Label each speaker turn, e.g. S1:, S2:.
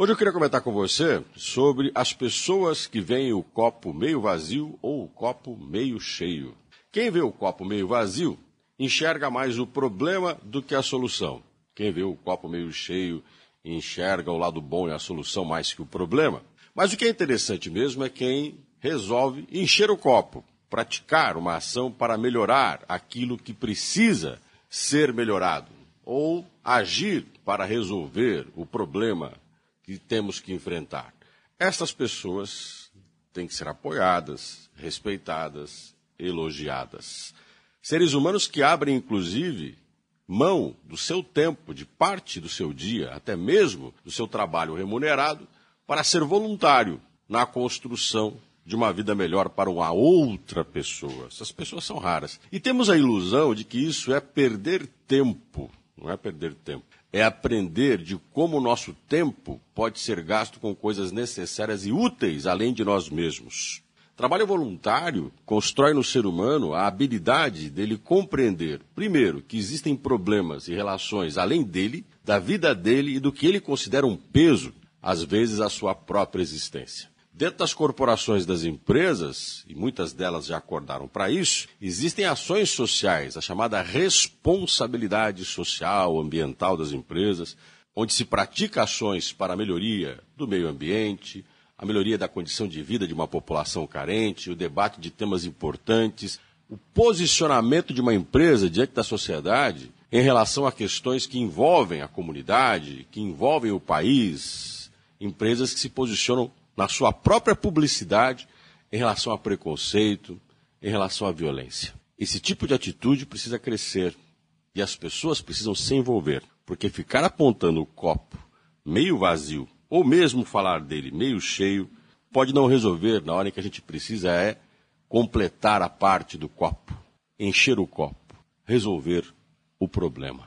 S1: Hoje eu queria comentar com você sobre as pessoas que veem o copo meio vazio ou o copo meio cheio. Quem vê o copo meio vazio enxerga mais o problema do que a solução. Quem vê o copo meio cheio enxerga o lado bom e a solução mais que o problema. Mas o que é interessante mesmo é quem resolve encher o copo, praticar uma ação para melhorar aquilo que precisa ser melhorado, ou agir para resolver o problema que temos que enfrentar. Essas pessoas têm que ser apoiadas, respeitadas, elogiadas. Seres humanos que abrem, inclusive, mão do seu tempo, de parte do seu dia, até mesmo do seu trabalho remunerado, para ser voluntário na construção de uma vida melhor para uma outra pessoa. Essas pessoas são raras. E temos a ilusão de que isso é perder tempo. Não é perder tempo é aprender de como o nosso tempo pode ser gasto com coisas necessárias e úteis além de nós mesmos. Trabalho voluntário constrói no ser humano a habilidade dele compreender, primeiro, que existem problemas e relações além dele, da vida dele e do que ele considera um peso, às vezes, a sua própria existência. Dentro das corporações das empresas, e muitas delas já acordaram para isso, existem ações sociais, a chamada responsabilidade social, ambiental das empresas, onde se pratica ações para a melhoria do meio ambiente, a melhoria da condição de vida de uma população carente, o debate de temas importantes, o posicionamento de uma empresa diante da sociedade em relação a questões que envolvem a comunidade, que envolvem o país, empresas que se posicionam na sua própria publicidade em relação a preconceito, em relação à violência. Esse tipo de atitude precisa crescer e as pessoas precisam se envolver, porque ficar apontando o copo meio vazio ou mesmo falar dele meio cheio pode não resolver na hora em que a gente precisa é completar a parte do copo, encher o copo, resolver o problema.